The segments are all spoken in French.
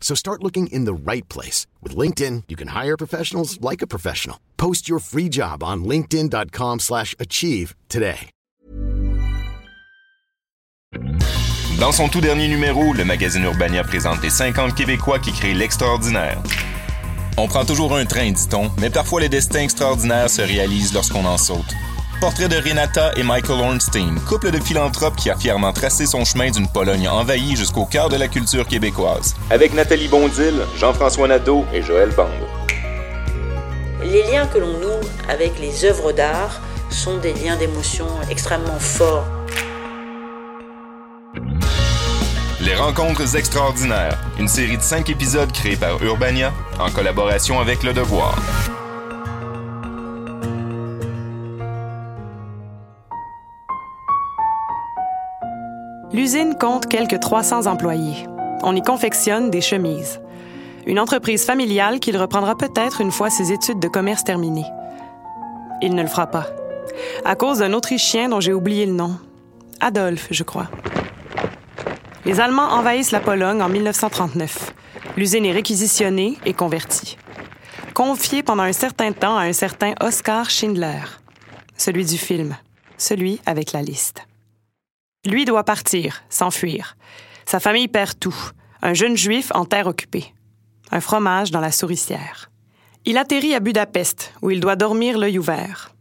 So start looking in the right place. With LinkedIn, you can hire professionals like a professional. Post your free job on linkedin.com slash achieve today. Dans son tout dernier numéro, le magazine Urbania présente les 50 Québécois qui créent l'extraordinaire. On prend toujours un train, dit-on, mais parfois les destins extraordinaires se réalisent lorsqu'on en saute. Portrait de Renata et Michael Ornstein, couple de philanthropes qui a fièrement tracé son chemin d'une Pologne envahie jusqu'au cœur de la culture québécoise. Avec Nathalie Bondil, Jean-François Nadeau et Joël Bande. Les liens que l'on noue avec les œuvres d'art sont des liens d'émotion extrêmement forts. Les Rencontres extraordinaires, une série de cinq épisodes créés par Urbania en collaboration avec Le Devoir. L'usine compte quelques 300 employés. On y confectionne des chemises. Une entreprise familiale qu'il reprendra peut-être une fois ses études de commerce terminées. Il ne le fera pas. À cause d'un Autrichien dont j'ai oublié le nom. Adolphe, je crois. Les Allemands envahissent la Pologne en 1939. L'usine est réquisitionnée et convertie. Confiée pendant un certain temps à un certain Oskar Schindler. Celui du film. Celui avec la liste. Lui doit partir, s'enfuir. Sa famille perd tout. Un jeune juif en terre occupée. Un fromage dans la souricière. Il atterrit à Budapest, où il doit dormir l'œil ouvert.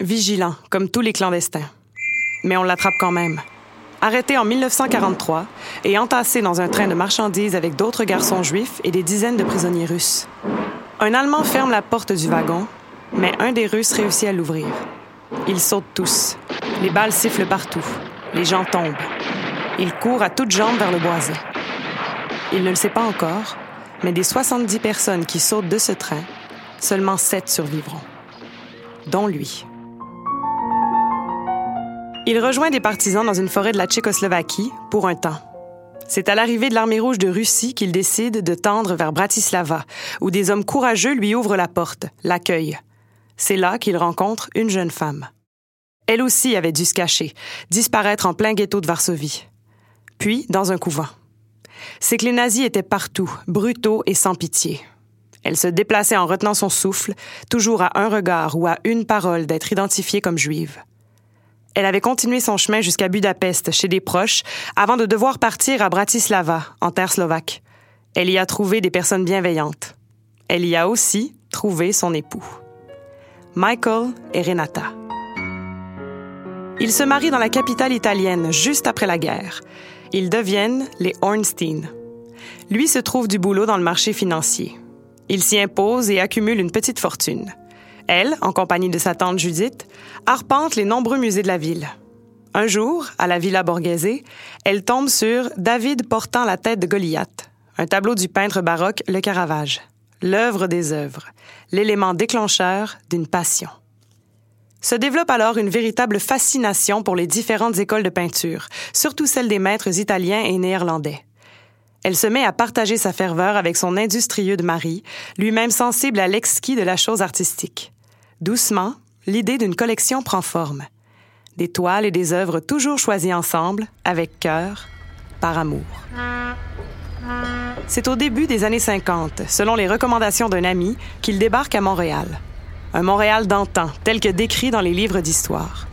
Vigilant, comme tous les clandestins. Mais on l'attrape quand même. Arrêté en 1943 et entassé dans un train de marchandises avec d'autres garçons juifs et des dizaines de prisonniers russes. Un Allemand ferme la porte du wagon, mais un des Russes réussit à l'ouvrir. Ils sautent tous. Les balles sifflent partout. Les gens tombent. Il court à toutes jambes vers le boisé. Il ne le sait pas encore, mais des 70 personnes qui sautent de ce train, seulement 7 survivront, dont lui. Il rejoint des partisans dans une forêt de la Tchécoslovaquie pour un temps. C'est à l'arrivée de l'armée rouge de Russie qu'il décide de tendre vers Bratislava, où des hommes courageux lui ouvrent la porte, l'accueillent. C'est là qu'il rencontre une jeune femme. Elle aussi avait dû se cacher, disparaître en plein ghetto de Varsovie. Puis, dans un couvent. C'est que les nazis étaient partout, brutaux et sans pitié. Elle se déplaçait en retenant son souffle, toujours à un regard ou à une parole d'être identifiée comme juive. Elle avait continué son chemin jusqu'à Budapest, chez des proches, avant de devoir partir à Bratislava, en terre slovaque. Elle y a trouvé des personnes bienveillantes. Elle y a aussi trouvé son époux. Michael et Renata. Ils se marient dans la capitale italienne juste après la guerre. Ils deviennent les Ornstein. Lui se trouve du boulot dans le marché financier. Il s'y impose et accumule une petite fortune. Elle, en compagnie de sa tante Judith, arpente les nombreux musées de la ville. Un jour, à la Villa Borghese, elle tombe sur David portant la tête de Goliath, un tableau du peintre baroque Le Caravage, l'œuvre des œuvres, l'élément déclencheur d'une passion. Se développe alors une véritable fascination pour les différentes écoles de peinture, surtout celles des maîtres italiens et néerlandais. Elle se met à partager sa ferveur avec son industrieux de mari, lui-même sensible à l'exquis de la chose artistique. Doucement, l'idée d'une collection prend forme. Des toiles et des œuvres toujours choisies ensemble, avec cœur, par amour. C'est au début des années 50, selon les recommandations d'un ami, qu'il débarque à Montréal. Un Montréal d'antan, tel que décrit dans les livres d'histoire.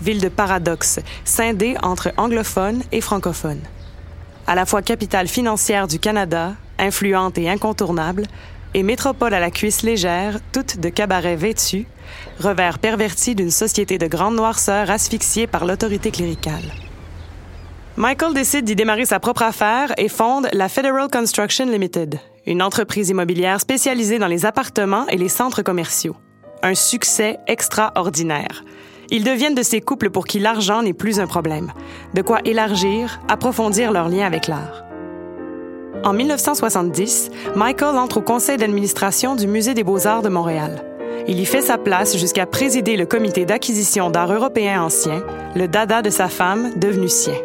Ville de paradoxe, scindée entre anglophones et francophones. À la fois capitale financière du Canada, influente et incontournable, et métropole à la cuisse légère, toute de cabaret vêtus, revers perverti d'une société de grande noirceur asphyxiée par l'autorité cléricale. Michael décide d'y démarrer sa propre affaire et fonde la Federal Construction Limited, une entreprise immobilière spécialisée dans les appartements et les centres commerciaux. Un succès extraordinaire. Ils deviennent de ces couples pour qui l'argent n'est plus un problème, de quoi élargir, approfondir leur lien avec l'art. En 1970, Michael entre au conseil d'administration du Musée des beaux-arts de Montréal. Il y fait sa place jusqu'à présider le comité d'acquisition d'art européen ancien, le dada de sa femme, devenu sien.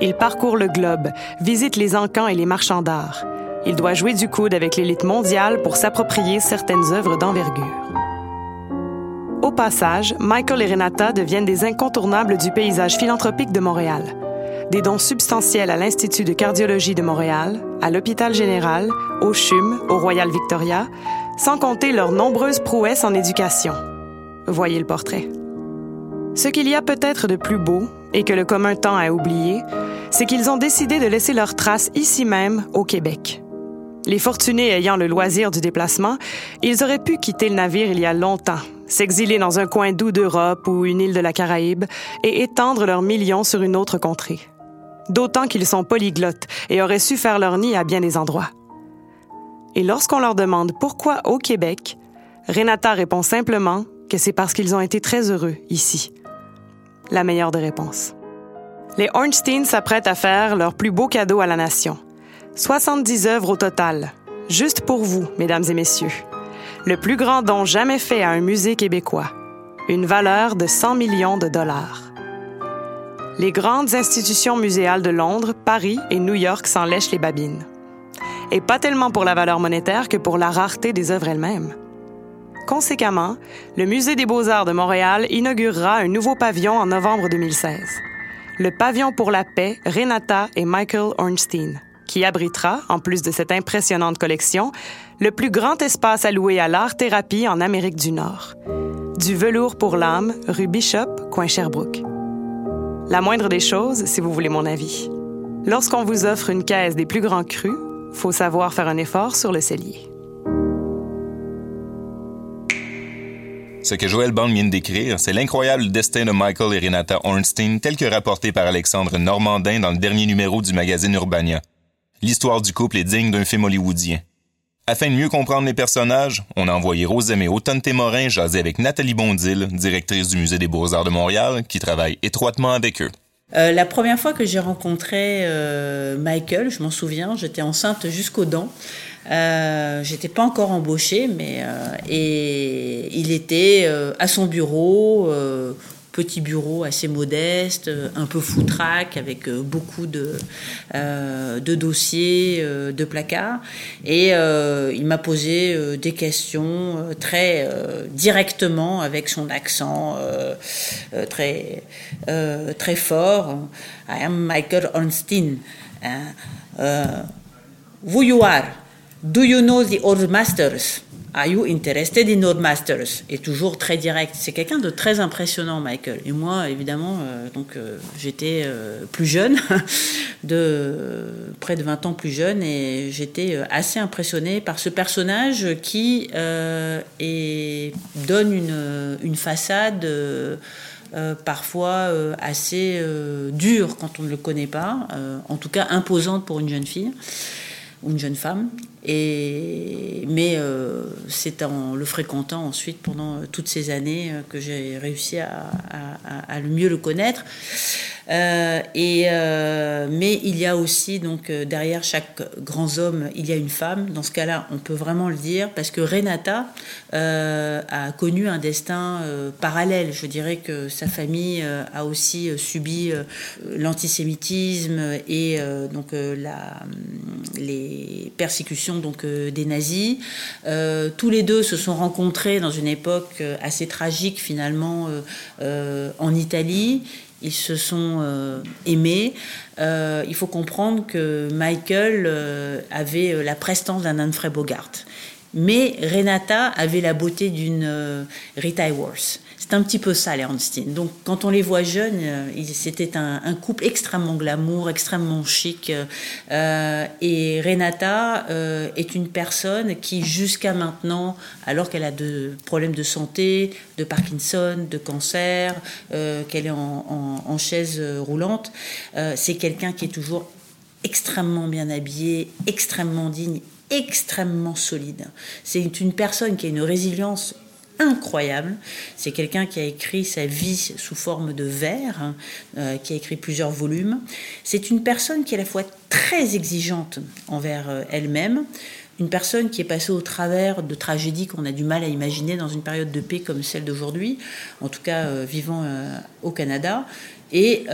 Il parcourt le globe, visite les encans et les marchands d'art. Il doit jouer du coude avec l'élite mondiale pour s'approprier certaines œuvres d'envergure. Au passage, Michael et Renata deviennent des incontournables du paysage philanthropique de Montréal. Des dons substantiels à l'Institut de cardiologie de Montréal, à l'Hôpital général, au CHUM, au Royal Victoria, sans compter leurs nombreuses prouesses en éducation. Voyez le portrait. Ce qu'il y a peut-être de plus beau, et que le commun temps a oublié, c'est qu'ils ont décidé de laisser leurs traces ici même, au Québec. Les fortunés ayant le loisir du déplacement, ils auraient pu quitter le navire il y a longtemps, s'exiler dans un coin doux d'Europe ou une île de la Caraïbe et étendre leurs millions sur une autre contrée. D'autant qu'ils sont polyglottes et auraient su faire leur nid à bien des endroits. Et lorsqu'on leur demande pourquoi au Québec, Renata répond simplement que c'est parce qu'ils ont été très heureux ici. La meilleure des réponses. Les Ornstein s'apprêtent à faire leur plus beau cadeau à la nation. 70 œuvres au total. Juste pour vous, mesdames et messieurs. Le plus grand don jamais fait à un musée québécois. Une valeur de 100 millions de dollars. Les grandes institutions muséales de Londres, Paris et New York s'en lèchent les babines. Et pas tellement pour la valeur monétaire que pour la rareté des œuvres elles-mêmes. Conséquemment, le Musée des beaux-arts de Montréal inaugurera un nouveau pavillon en novembre 2016. Le pavillon pour la paix Renata et Michael Ornstein, qui abritera, en plus de cette impressionnante collection, le plus grand espace alloué à l'art-thérapie en Amérique du Nord. Du velours pour l'âme, rue Bishop, coin Sherbrooke. La moindre des choses, si vous voulez mon avis. Lorsqu'on vous offre une caisse des plus grands crus, faut savoir faire un effort sur le cellier. Ce que Joël Bond vient décrire, c'est l'incroyable destin de Michael et Renata Ornstein tel que rapporté par Alexandre Normandin dans le dernier numéro du magazine Urbania. L'histoire du couple est digne d'un film hollywoodien. Afin de mieux comprendre les personnages, on a envoyé Rosemée Automne-Témorin jaser avec Nathalie Bondil, directrice du Musée des Beaux-Arts de Montréal, qui travaille étroitement avec eux. Euh, la première fois que j'ai rencontré euh, Michael, je m'en souviens, j'étais enceinte jusqu'aux dents. Euh, j'étais pas encore embauchée, mais et il était à son bureau, petit bureau assez modeste, un peu foutraque avec beaucoup de de dossiers, de placards, et il m'a posé des questions très directement avec son accent très fort. I am Michael Ornstein. Hein. who are? Do you know the old masters? Are you interested in old masters? Et toujours très direct. C'est quelqu'un de très impressionnant, Michael. Et moi, évidemment, euh, donc euh, j'étais euh, plus jeune, de près de 20 ans plus jeune, et j'étais assez impressionnée par ce personnage qui donne une, une façade. parfois assez dure quand on ne le connaît pas, en tout cas imposante pour une jeune fille ou une jeune femme. Mais euh, c'est en le fréquentant ensuite pendant toutes ces années euh, que j'ai réussi à, à, le mieux le connaître. Euh, euh, mais il y a aussi, donc, euh, derrière chaque grand homme, il y a une femme. Dans ce cas-là, on peut vraiment le dire, parce que Renata a connu un destin parallèle. Je dirais que sa famille a aussi subi l'antisémitisme et donc les persécutions donc, des nazis. tous les deux se sont rencontrés dans une époque assez tragique, finalement, en Italie ils se sont euh, aimés. Euh, il faut comprendre que Michael euh, avait la prestance d'un Humphrey Bogart. Mais Renata avait la beauté d'une euh, Rita Hayworth. C'est un petit peu ça, les Ornstein. Donc, quand on les voit jeunes, euh, c'était un, couple extrêmement glamour, extrêmement chic. Euh, et Renata euh, est une personne qui, jusqu'à maintenant, alors qu'elle a de problèmes de santé, de Parkinson, de cancer, qu'elle est en chaise roulante, c'est quelqu'un qui est toujours extrêmement bien habillé, extrêmement digne, extrêmement solide. C'est une personne qui a une résilience incroyable. C'est quelqu'un qui a écrit sa vie sous forme de vers, hein, euh, qui a écrit plusieurs volumes. C'est une personne qui est à la fois très exigeante envers euh, elle-même, une personne qui est passée au travers de tragédies qu'on a du mal à imaginer dans une période de paix comme celle d'aujourd'hui, en tout cas euh, vivant au Canada, et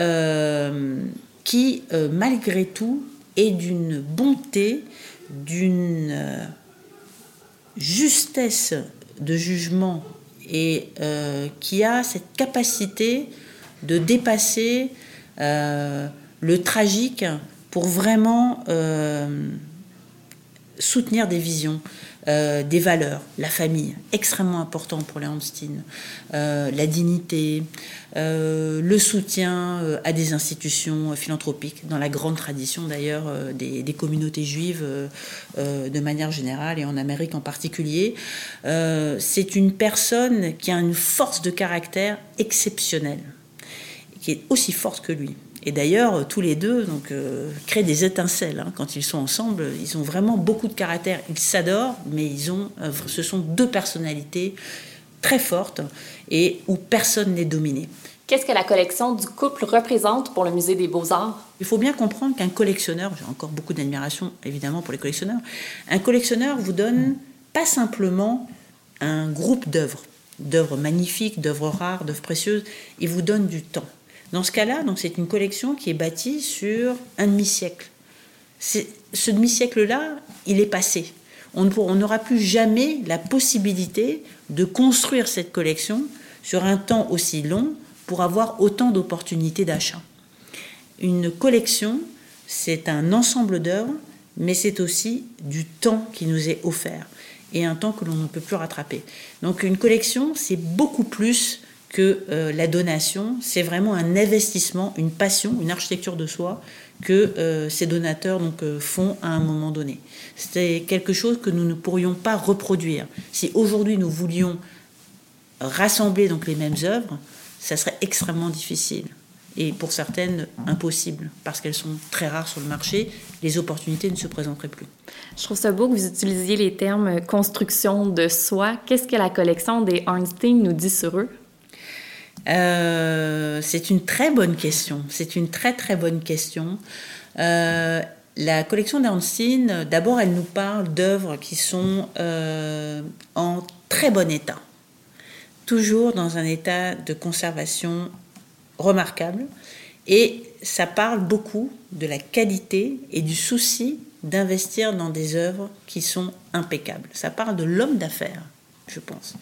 qui, malgré tout, est d'une bonté, d'une justesse de jugement et euh, qui a cette capacité de dépasser euh, le tragique pour vraiment euh, soutenir des visions. Euh, des valeurs, la famille, extrêmement important pour Hamstein, euh, la dignité, euh, le soutien à des institutions philanthropiques, dans la grande tradition d'ailleurs des, communautés juives de manière générale et en Amérique en particulier. C'est une personne qui a une force de caractère exceptionnelle, qui est aussi forte que lui. Et d'ailleurs, tous les deux donc, euh, créent des étincelles. Hein. Quand ils sont ensemble, ils ont vraiment beaucoup de caractère. Ils s'adorent, mais ils ont, euh, ce sont deux personnalités très fortes et où personne n'est dominé. Qu'est-ce que la collection du couple représente pour le Musée des beaux-arts? Il faut bien comprendre qu'un collectionneur, j'ai encore beaucoup d'admiration évidemment pour les collectionneurs, un collectionneur vous donne pas simplement un groupe d'œuvres, d'œuvres magnifiques, d'œuvres rares, d'œuvres précieuses, il vous donne du temps. Dans ce cas-là, donc c'est une collection qui est bâtie sur un demi-siècle. Ce demi-siècle-là, il est passé. On n'aura plus jamais la possibilité de construire cette collection sur un temps aussi long pour avoir autant d'opportunités d'achat. Une collection, c'est un ensemble d'œuvres, mais c'est aussi du temps qui nous est offert et un temps que l'on ne peut plus rattraper. Donc une collection, c'est beaucoup plus que euh, la donation, c'est vraiment un investissement, une passion, une architecture de soi que euh, ces donateurs donc, euh, font à un moment donné. C'est quelque chose que nous ne pourrions pas reproduire. Si aujourd'hui nous voulions rassembler donc les mêmes œuvres, ça serait extrêmement difficile et pour certaines impossible parce qu'elles sont très rares sur le marché, les opportunités ne se présenteraient plus. Je trouve ça beau que vous utilisiez les termes construction de soi. Qu'est-ce que la collection des Arnstein nous dit sur eux? Euh, c'est une très bonne question. C'est une très très bonne question. Euh, la collection d'Ernstine, d'abord, elle nous parle d'œuvres qui sont euh, en très bon état, toujours dans un état de conservation remarquable, et ça parle beaucoup de la qualité et du souci d'investir dans des œuvres qui sont impeccables. Ça parle de l'homme d'affaires je pense.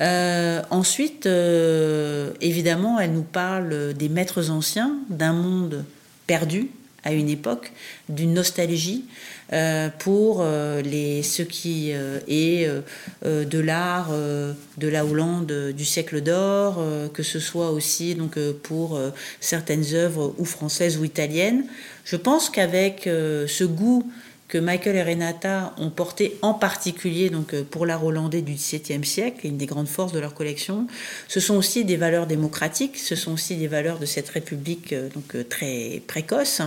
Euh, ensuite, euh, évidemment, elle nous parle des maîtres anciens, d'un monde perdu à une époque, d'une nostalgie euh, pour les, ce qui est de l'art de la Hollande du siècle d'or, que ce soit aussi donc, pour certaines œuvres ou françaises ou italiennes. Je pense qu'avec ce goût que Michael et Renata ont porté en particulier donc euh, pour l'art hollandais du XVIIe siècle, une des grandes forces de leur collection. Ce sont aussi des valeurs démocratiques, ce sont aussi des valeurs de cette République euh, donc euh, très précoce.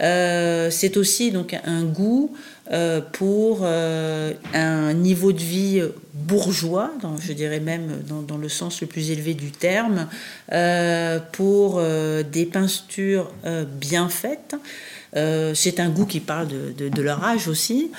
c'est aussi donc un goût pour un niveau de vie bourgeois, je dirais même dans, dans, le sens le plus élevé du terme, pour des peintures bien faites. Euh, c'est un goût qui parle de, leur âge aussi.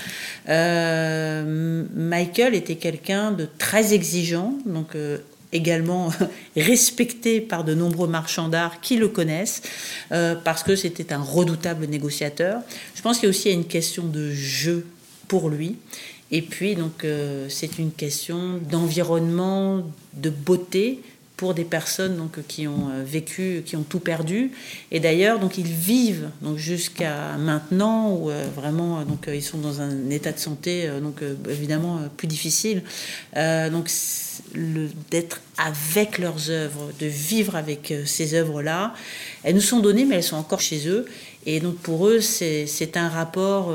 Euh, Michael était quelqu'un de très exigeant, donc euh, également respecté par de nombreux marchands d'art qui le connaissent, parce que c'était un redoutable négociateur. Je pense qu'il y a aussi une question de jeu pour lui. Et puis, donc, c'est une question d'environnement, de beauté, pour des personnes donc, qui ont euh, vécu, qui ont tout perdu. Et d'ailleurs, donc, ils vivent donc, jusqu'à maintenant, où euh, vraiment donc, ils sont dans un état de santé donc, évidemment plus difficile. donc, d'être avec leurs œuvres, de vivre avec ces œuvres-là. Elles nous sont données, mais elles sont encore chez eux. Et donc pour eux, c'est un rapport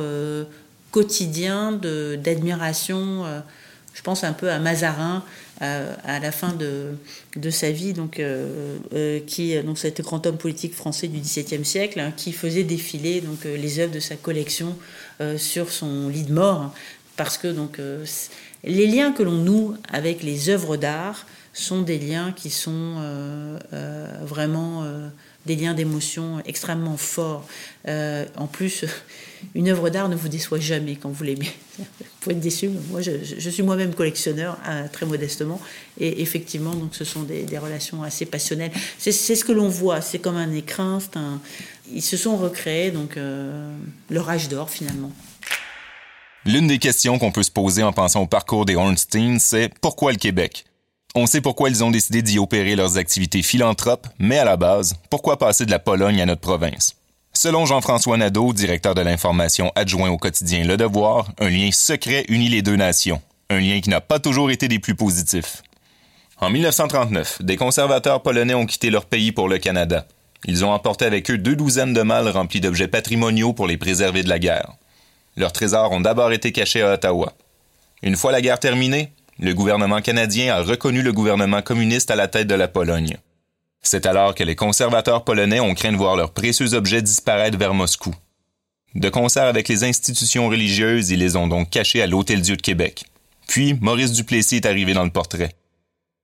quotidien d'admiration. je pense un peu à Mazarin, à, la fin de, sa vie, donc, euh, euh, qui donc c'était grand homme politique français du XVIIe siècle, hein, qui faisait défiler donc euh, les œuvres de sa collection sur son lit de mort, parce que donc les liens que l'on noue avec les œuvres d'art sont des liens qui sont vraiment des liens d'émotion extrêmement forts. en plus, une œuvre d'art ne vous déçoit jamais quand vous l'aimez. Vous pouvez être déçu. Moi, je, suis moi-même collectionneur, hein, très modestement, et effectivement, donc, ce sont des, relations assez passionnelles. C'est ce que l'on voit. C'est comme un écrin. Ils se sont recréés, donc euh, leur âge d'or finalement. L'une des questions qu'on peut se poser en pensant au parcours des Ornstein, c'est pourquoi le Québec? On sait pourquoi ils ont décidé d'y opérer leurs activités philanthropes, mais à la base, pourquoi passer de la Pologne à notre province? Selon Jean-François Nadeau, directeur de l'information adjoint au quotidien Le Devoir, un lien secret unit les deux nations, un lien qui n'a pas toujours été des plus positifs. En 1939, des conservateurs polonais ont quitté leur pays pour le Canada. Ils ont emporté avec eux deux douzaines de malles remplis d'objets patrimoniaux pour les préserver de la guerre. Leurs trésors ont d'abord été cachés à Ottawa. Une fois la guerre terminée, le gouvernement canadien a reconnu le gouvernement communiste à la tête de la Pologne. C'est alors que les conservateurs polonais ont craint de voir leurs précieux objets disparaître vers Moscou. De concert avec les institutions religieuses, ils les ont donc cachés à l'Hôtel-Dieu de Québec. Puis, Maurice Duplessis est arrivé dans le portrait.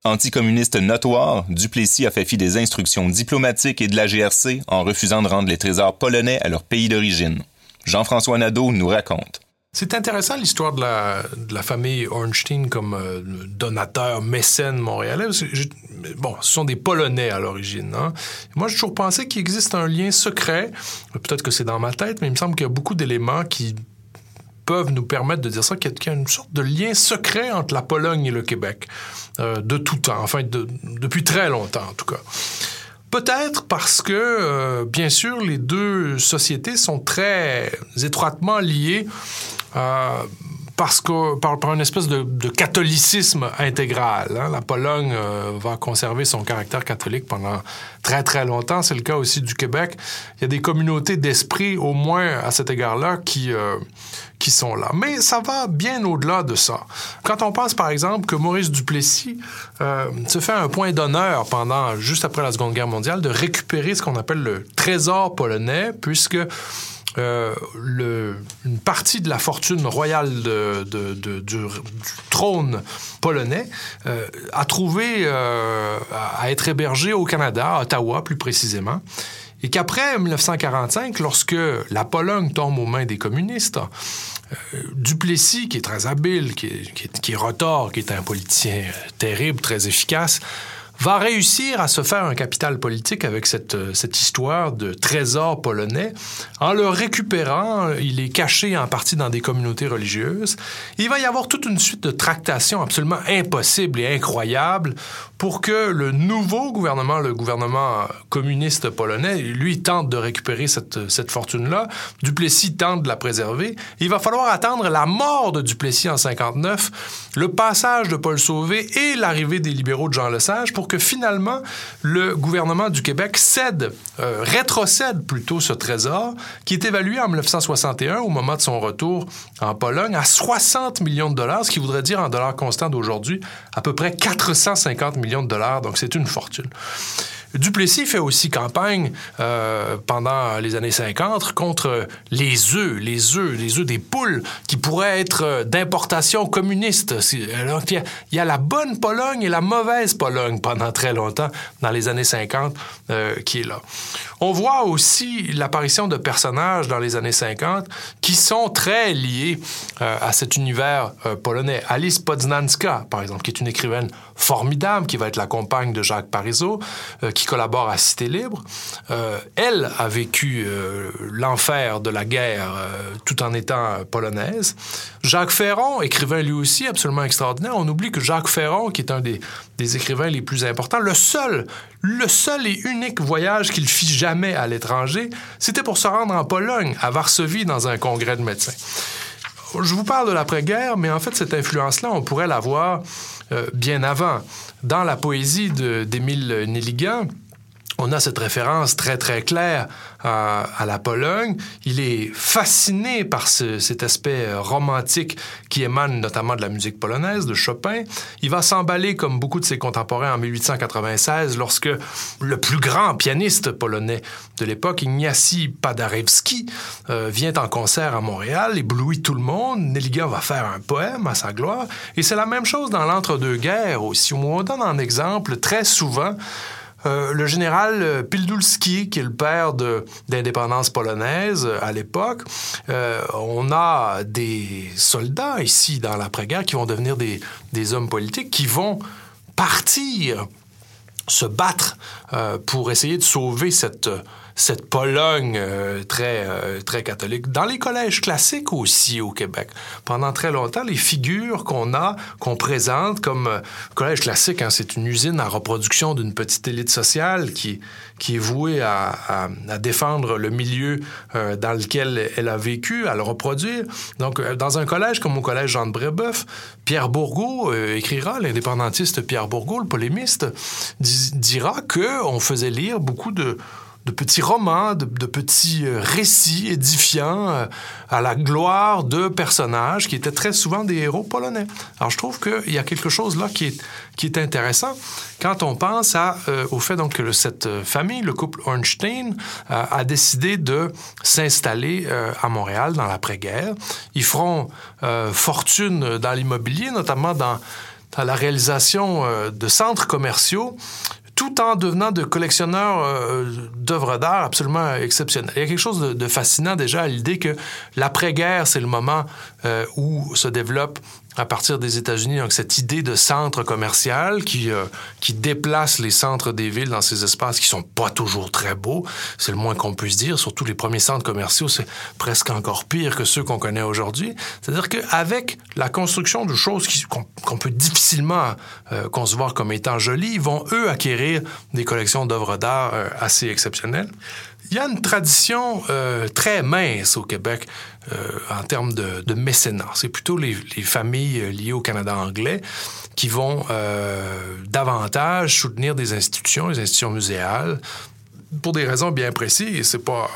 Anticommuniste notoire, Duplessis a fait fi des instructions diplomatiques et de la GRC en refusant de rendre les trésors polonais à leur pays d'origine. Jean-François Nadeau nous raconte. C'est intéressant l'histoire de la, de la famille Ornstein comme euh, donateur, mécène montréalais. bon, ce sont des Polonais à l'origine. Hein. Moi, j'ai toujours pensé qu'il existe un lien secret. Peut-être que c'est dans ma tête, mais il me semble qu'il y a beaucoup d'éléments qui peuvent nous permettre de dire ça, qu'il y a une sorte de lien secret entre la Pologne et le Québec, euh, de tout temps, enfin de, depuis très longtemps en tout cas. Peut-être parce que, euh, bien sûr, les deux sociétés sont très étroitement liées euh, parce que par, une espèce de, catholicisme intégral. Hein. La Pologne euh, va conserver son caractère catholique pendant très très longtemps. C'est le cas aussi du Québec. Il y a des communautés d'esprit, au moins à cet égard-là, qui euh, qui sont là. Mais ça va bien au-delà de ça. Quand on pense par exemple que Maurice Duplessis se fait un point d'honneur pendant juste après la Seconde Guerre mondiale de récupérer ce qu'on appelle le trésor polonais, puisque euh, une partie de la fortune royale du, trône polonais euh, a trouvé euh, à être hébergée au Canada, à Ottawa plus précisément, et qu'après 1945, lorsque la Pologne tombe aux mains des communistes, Duplessis, qui est très habile, qui est, qui, qui est un politicien terrible, très efficace, va réussir à se faire un capital politique avec cette, euh, cette histoire de trésor polonais. En le récupérant, il est caché en partie dans des communautés religieuses. Il va y avoir toute une suite de tractations absolument impossibles et incroyables pour que le nouveau gouvernement, le gouvernement communiste polonais, lui tente de récupérer cette, cette fortune-là. Duplessis tente de la préserver. Il va falloir attendre la mort de Duplessis en 59, le passage de Paul Sauvé et l'arrivée des libéraux de Jean Lesage pour que finalement le gouvernement du Québec cède, euh, rétrocède plutôt ce trésor qui est évalué en 1961 au moment de son retour en Pologne à 60 millions de dollars, ce qui voudrait dire en dollars constants d'aujourd'hui à peu près 450 millions de dollars. Donc c'est une fortune. Duplessis fait aussi campagne euh, pendant les années 50 contre les œufs, les œufs, les œufs des poules qui pourraient être euh, d'importation communiste. Alors il y, a, la bonne Pologne et la mauvaise Pologne pendant très longtemps dans les années 50 euh, qui est là. On voit aussi l'apparition de personnages dans les années 50 qui sont très liés à cet univers polonais. Alice Poznanska, par exemple, qui est une écrivaine formidable, qui va être la compagne de Jacques Parizeau, qui qui collabore à Cité Libre. elle a vécu l'enfer de la guerre tout en étant polonaise. Jacques Ferron, écrivain lui aussi absolument extraordinaire. On oublie que Jacques Ferron, qui est un des, écrivains les plus importants, le seul, le seul et unique voyage qu'il fit jamais à l'étranger, c'était pour se rendre en Pologne, à Varsovie, dans un congrès de médecins. Je vous parle de l'après-guerre, mais en fait, cette influence-là, on pourrait l'avoir euh, bien avant. Dans la poésie d'Émile Nelligan, on a cette référence très très claire à, la Pologne. Il est fasciné par cet aspect euh, romantique qui émane notamment de la musique polonaise, de Chopin. Il va s'emballer comme beaucoup de ses contemporains en 1896 lorsque le plus grand pianiste polonais de l'époque, Ignacy Paderewski, euh, vient en concert à Montréal, éblouit tout le monde. Nelligan va faire un poème à sa gloire. Et c'est la même chose dans l'entre-deux-guerres aussi, on donne un exemple très souvent euh, le général euh, Pildulski, qui est le père d'indépendance polonaise euh, à l'époque, on a des soldats ici dans l'après-guerre qui vont devenir des, hommes politiques, qui vont partir se battre pour essayer de sauver cette cette Pologne euh, très, euh, très catholique. Dans les collèges classiques aussi au Québec, pendant très longtemps, les figures qu'on a, qu'on présente comme euh, collège classique, hein, c'est une usine à reproduction d'une petite élite sociale qui, qui est vouée à, à, défendre le milieu dans lequel elle a vécu, à le reproduire. Donc, dans un collège comme au collège Jean de Brébeuf, Pierre Bourgault écrira, l'indépendantiste Pierre Bourgault, le polémiste, dira que on faisait lire beaucoup de de petits romans, de, petits euh, récits édifiants euh, à la gloire de personnages qui étaient très souvent des héros polonais. Alors je trouve qu'il y a quelque chose là qui est, qui est intéressant quand on pense à, euh, au fait donc, que cette famille, le couple Ornstein, a décidé de s'installer à Montréal dans l'après-guerre. Ils feront fortune dans l'immobilier, notamment dans dans la réalisation de centres commerciaux tout en devenant de collectionneurs euh, d'œuvres d'art absolument exceptionnels. Il y a quelque chose de, fascinant déjà à l'idée que l'après-guerre, c'est le moment euh, où se développe à partir des États-Unis, donc cette idée de centre commercial qui, euh, qui déplace les centres des villes dans ces espaces qui sont pas toujours très beaux, c'est le moins qu'on puisse dire. Surtout les premiers centres commerciaux, c'est presque encore pire que ceux qu'on connaît aujourd'hui. C'est-à-dire qu'avec la construction de choses qu'on peut difficilement euh, concevoir comme étant jolies, ils vont, eux, acquérir des collections d'œuvres d'art euh, assez exceptionnelles. Il y a une tradition euh, très mince au Québec euh, en termes de, mécénat. C'est plutôt les, les, familles euh, liées au Canada anglais qui vont davantage soutenir des institutions, les institutions muséales, pour des raisons bien précises. C'est pas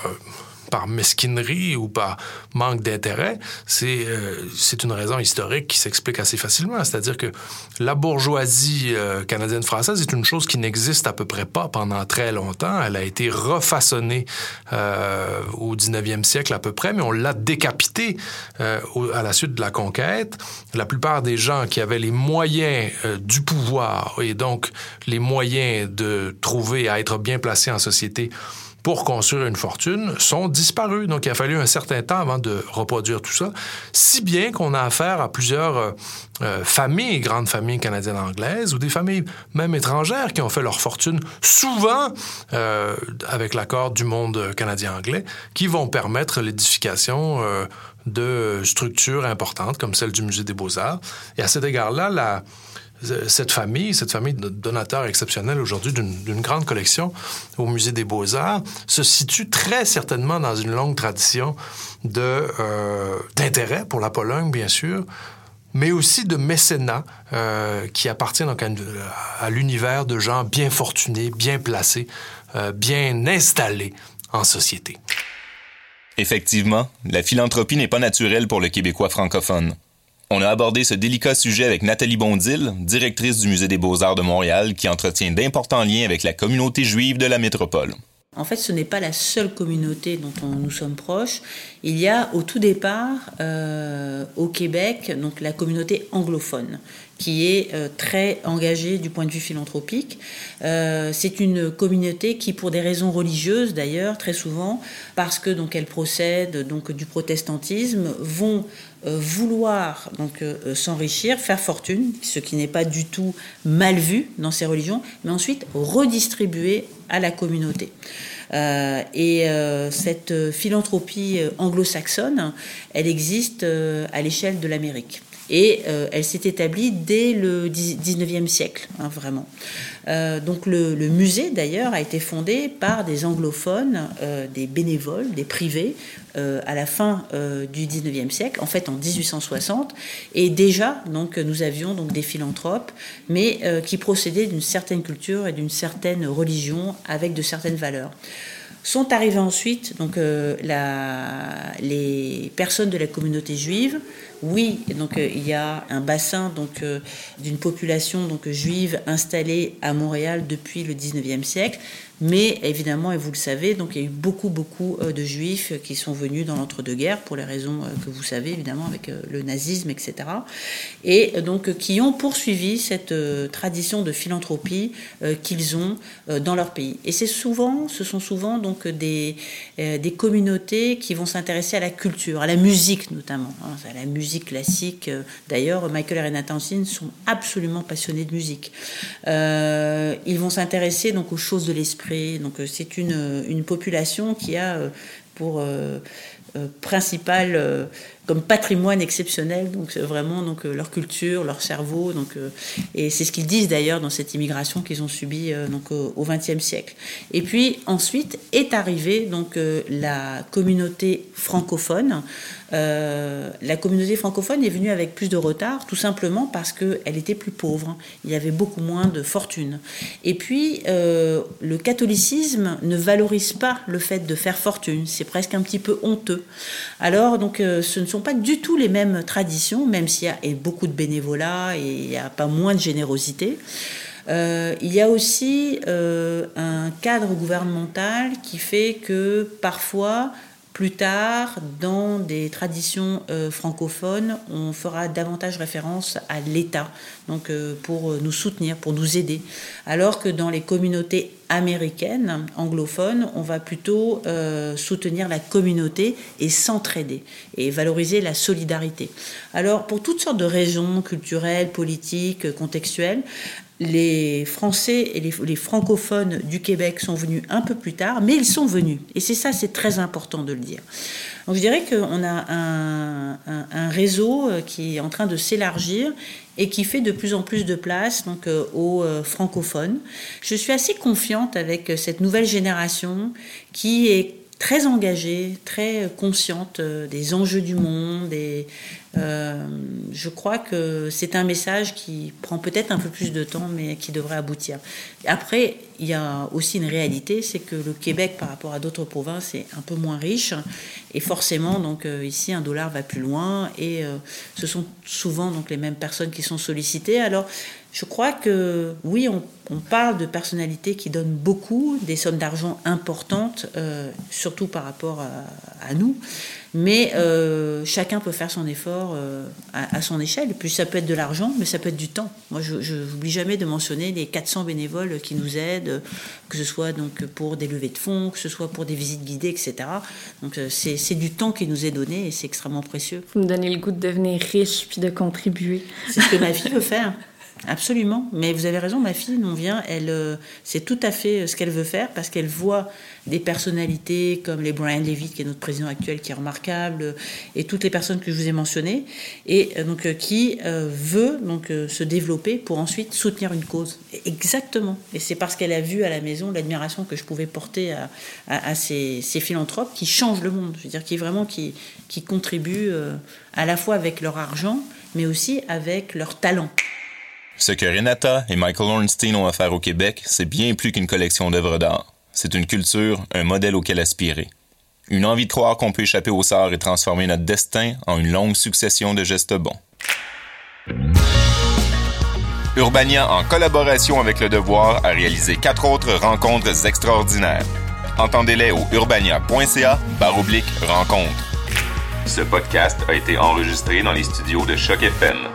par mesquinerie ou par manque d'intérêt, c'est euh, c'est une raison historique qui s'explique assez facilement. C'est-à-dire que la bourgeoisie euh, canadienne-française est une chose qui n'existe à peu près pas pendant très longtemps. Elle a été refaçonnée euh, au 19e siècle à peu près, mais on l'a décapitée à la suite de la conquête. La plupart des gens qui avaient les moyens du pouvoir et donc les moyens de trouver à être bien placés en société pour construire une fortune sont disparus. Donc, il a fallu un certain temps avant de reproduire tout ça, si bien qu'on a affaire à plusieurs euh, euh, familles, grandes familles canadiennes anglaises ou des familles même étrangères qui ont fait leur fortune, souvent euh, avec l'accord du monde canadien-anglais, qui vont permettre l'édification de structures importantes comme celle du Musée des beaux-arts. Et à cet égard-là, la cette famille, cette famille de donateurs exceptionnels aujourd'hui d'une grande collection au Musée des Beaux-Arts, se situe très certainement dans une longue tradition euh, d'intérêt pour la Pologne, bien sûr, mais aussi de mécénat euh, qui appartient à, l'univers de gens bien fortunés, bien placés, euh, bien installés en société. Effectivement, la philanthropie n'est pas naturelle pour le Québécois francophone. On a abordé ce délicat sujet avec Nathalie Bondil, directrice du Musée des beaux-arts de Montréal, qui entretient d'importants liens avec la communauté juive de la métropole. En fait, ce n'est pas la seule communauté dont nous sommes proches. Il y a au tout départ, euh, au Québec, donc la communauté anglophone qui est euh, très engagée du point de vue philanthropique. Euh, c'est une communauté qui, pour des raisons religieuses d'ailleurs, très souvent, parce que donc elle procède donc du protestantisme, vont vouloir donc s'enrichir, faire fortune, ce qui n'est pas du tout mal vu dans ces religions, mais ensuite redistribuer à la communauté. Euh, et euh, cette philanthropie anglo-saxonne, elle existe euh, à l'échelle de l'Amérique. Et elle s'est établie dès le 19e siècle, hein, vraiment. donc le, musée, d'ailleurs, a été fondé par des anglophones, des bénévoles, des privés, à la fin du 19e siècle, en fait en 1860. Et déjà, donc, nous avions donc, des philanthropes, mais qui procédaient d'une certaine culture et d'une certaine religion avec de certaines valeurs. Sont arrivés ensuite donc, euh, les personnes de la communauté juive. Oui, donc euh, il y a un bassin donc euh, d'une population donc juive installée à Montréal depuis le 19e siècle, mais évidemment, et vous le savez, donc il y a eu beaucoup, beaucoup euh, de juifs qui sont venus dans l'entre-deux-guerres pour les raisons que vous savez, évidemment, avec le nazisme, etc. Et donc qui ont poursuivi cette tradition de philanthropie qu'ils ont dans leur pays. Et c'est souvent, ce sont souvent donc des, des communautés qui vont s'intéresser à la culture, à la musique notamment, hein, à la musique classique. D'ailleurs, Michael et Renata Ancine sont absolument passionnés de musique. ils vont s'intéresser donc aux choses de l'esprit donc euh, c'est une, une, population qui a euh, pour euh, principal comme patrimoine exceptionnel, donc vraiment donc leur culture, leur cerveau, donc et c'est ce qu'ils disent d'ailleurs dans cette immigration qu'ils ont subie donc au XXe siècle. Et puis ensuite est arrivée donc la communauté francophone euh, la communauté francophone est venue avec plus de retard, tout simplement parce qu'elle était plus pauvre. Il y avait beaucoup moins de fortune. Et puis, euh, le catholicisme ne valorise pas le fait de faire fortune. C'est presque un petit peu honteux. Alors, donc, euh, ce ne sont pas du tout les mêmes traditions, même s'il y a beaucoup de bénévolat et il n'y a pas moins de générosité. il y a aussi un cadre gouvernemental qui fait que parfois plus tard, dans des traditions euh, francophones, on fera davantage référence à l'État, donc euh, pour nous soutenir, pour nous aider. Alors que dans les communautés américaines, anglophones, on va plutôt euh, soutenir la communauté et s'entraider et valoriser la solidarité. Alors, pour toutes sortes de raisons culturelles, politiques, contextuelles, les Français et les, francophones du Québec sont venus un peu plus tard, mais ils sont venus. Et c'est ça, c'est très important de le dire. Donc je dirais qu'on a un, réseau euh, qui est en train de s'élargir et qui fait de plus en plus de place euh, aux euh, francophones. Je suis assez confiante avec cette nouvelle génération qui est très engagée, très consciente des enjeux du monde et euh, je crois que c'est un message qui prend peut-être un peu plus de temps, mais qui devrait aboutir. Après, il y a aussi une réalité, c'est que le Québec, par rapport à d'autres provinces, est un peu moins riche, et forcément, donc euh, ici, un dollar va plus loin, et euh, ce sont souvent donc les mêmes personnes qui sont sollicitées. Alors, je crois que oui, on, parle de personnalités qui donnent beaucoup, des sommes d'argent importantes, surtout par rapport à nous. Mais euh, chacun peut faire son effort euh, à, son échelle. Puis ça peut être de l'argent, mais ça peut être du temps. Moi, je n'oublie jamais de mentionner les 400 bénévoles qui nous aident, que ce soit donc pour des levées de fonds, que ce soit pour des visites guidées, etc. Donc euh, c'est du temps qui nous est donné et c'est extrêmement précieux. Vous me donnez le goût de devenir riche puis de contribuer. C'est ce que ma fille veut faire. Absolument. Mais vous avez raison, ma fille, non vient, elle, euh, c'est tout à fait euh, ce qu'elle veut faire parce qu'elle voit des personnalités comme les Brian Levitt, qui est notre président actuel, qui est remarquable, euh, et toutes les personnes que je vous ai mentionnées, et donc qui veut donc se développer pour ensuite soutenir une cause. Exactement. Et c'est parce qu'elle a vu à la maison l'admiration que je pouvais porter à, ces, philanthropes qui changent le monde. Je veux dire, qui vraiment qui, qui contribuent à la fois avec leur argent, mais aussi avec leur talent. Ce que Renata et Michael Ornstein ont à faire au Québec, c'est bien plus qu'une collection d'œuvres d'art. C'est une culture, un modèle auquel aspirer. Une envie de croire qu'on peut échapper au sort et transformer notre destin en une longue succession de gestes bons. Urbania, en collaboration avec Le Devoir, a réalisé quatre autres rencontres extraordinaires. Entendez-les au urbania.ca rencontre. Ce podcast a été enregistré dans les studios de Choc FM.